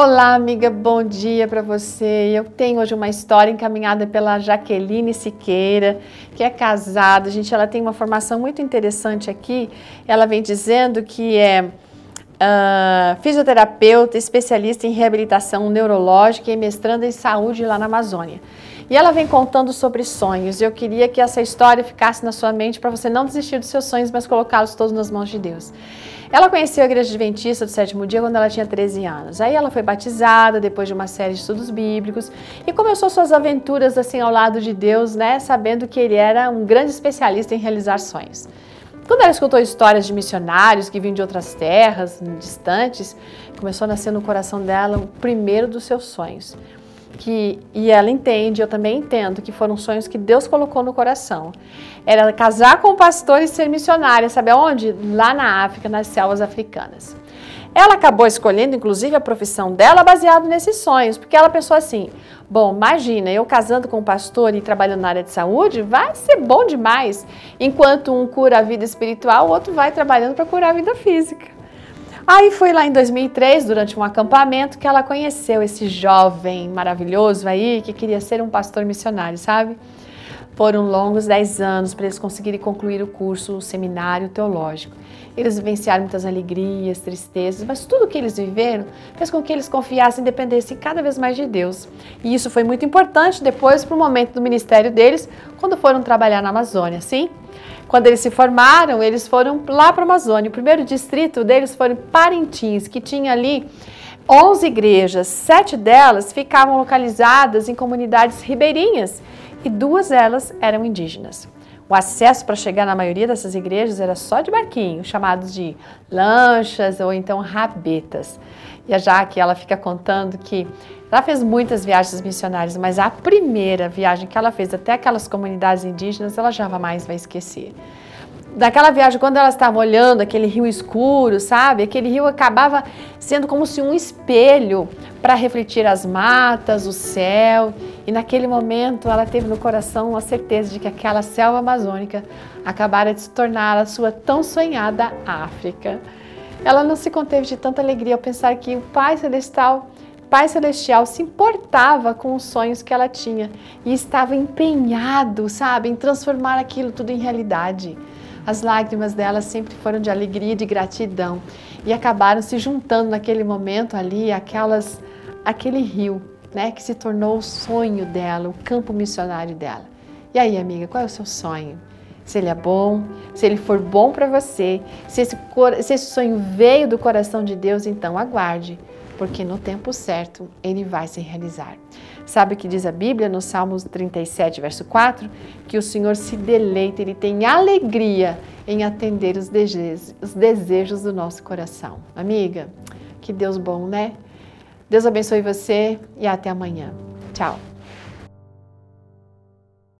Olá, amiga, bom dia para você. Eu tenho hoje uma história encaminhada pela Jaqueline Siqueira, que é casada. Gente, ela tem uma formação muito interessante aqui. Ela vem dizendo que é uh, fisioterapeuta, especialista em reabilitação neurológica e mestranda em saúde lá na Amazônia. E ela vem contando sobre sonhos. Eu queria que essa história ficasse na sua mente para você não desistir dos seus sonhos, mas colocá-los todos nas mãos de Deus. Ela conheceu a Igreja Adventista do Sétimo Dia quando ela tinha 13 anos. Aí ela foi batizada depois de uma série de estudos bíblicos e começou suas aventuras assim ao lado de Deus, né, sabendo que ele era um grande especialista em realizar sonhos. Quando ela escutou histórias de missionários que vinham de outras terras distantes, começou a nascer no coração dela o primeiro dos seus sonhos que e ela entende, eu também entendo, que foram sonhos que Deus colocou no coração. Era casar com o pastor e ser missionária, sabe aonde? Lá na África, nas selvas africanas. Ela acabou escolhendo, inclusive, a profissão dela baseado nesses sonhos, porque ela pensou assim: bom, imagina, eu casando com um pastor e trabalhando na área de saúde, vai ser bom demais. Enquanto um cura a vida espiritual, o outro vai trabalhando para curar a vida física. Aí foi lá em 2003, durante um acampamento, que ela conheceu esse jovem maravilhoso aí que queria ser um pastor missionário, sabe? Foram longos 10 anos para eles conseguirem concluir o curso, o seminário teológico. Eles vivenciaram muitas alegrias, tristezas, mas tudo que eles viveram fez com que eles confiassem e dependessem cada vez mais de Deus. E isso foi muito importante depois para o momento do ministério deles, quando foram trabalhar na Amazônia, sim? Quando eles se formaram, eles foram lá para a Amazônia. O primeiro distrito deles foi Parintins, que tinha ali 11 igrejas. Sete delas ficavam localizadas em comunidades ribeirinhas e duas delas eram indígenas. O acesso para chegar na maioria dessas igrejas era só de barquinho, chamados de lanchas ou então rabetas. E a Jaque, ela fica contando que ela fez muitas viagens missionárias, mas a primeira viagem que ela fez até aquelas comunidades indígenas, ela jamais vai esquecer. Daquela viagem, quando ela estava olhando aquele rio escuro, sabe? Aquele rio acabava sendo como se um espelho para refletir as matas, o céu. E naquele momento ela teve no coração a certeza de que aquela selva amazônica acabara de se tornar a sua tão sonhada África. Ela não se conteve de tanta alegria ao pensar que o Pai Celestial Pai Celestial se importava com os sonhos que ela tinha e estava empenhado, sabe, em transformar aquilo tudo em realidade. As lágrimas dela sempre foram de alegria e de gratidão e acabaram se juntando naquele momento ali, aquelas, aquele rio, né, que se tornou o sonho dela, o campo missionário dela. E aí, amiga, qual é o seu sonho? Se ele é bom, se ele for bom para você, se esse, se esse sonho veio do coração de Deus, então aguarde porque no tempo certo ele vai se realizar. Sabe o que diz a Bíblia no Salmos 37, verso 4? Que o Senhor se deleita, ele tem alegria em atender os desejos, os desejos do nosso coração. Amiga, que Deus bom, né? Deus abençoe você e até amanhã. Tchau.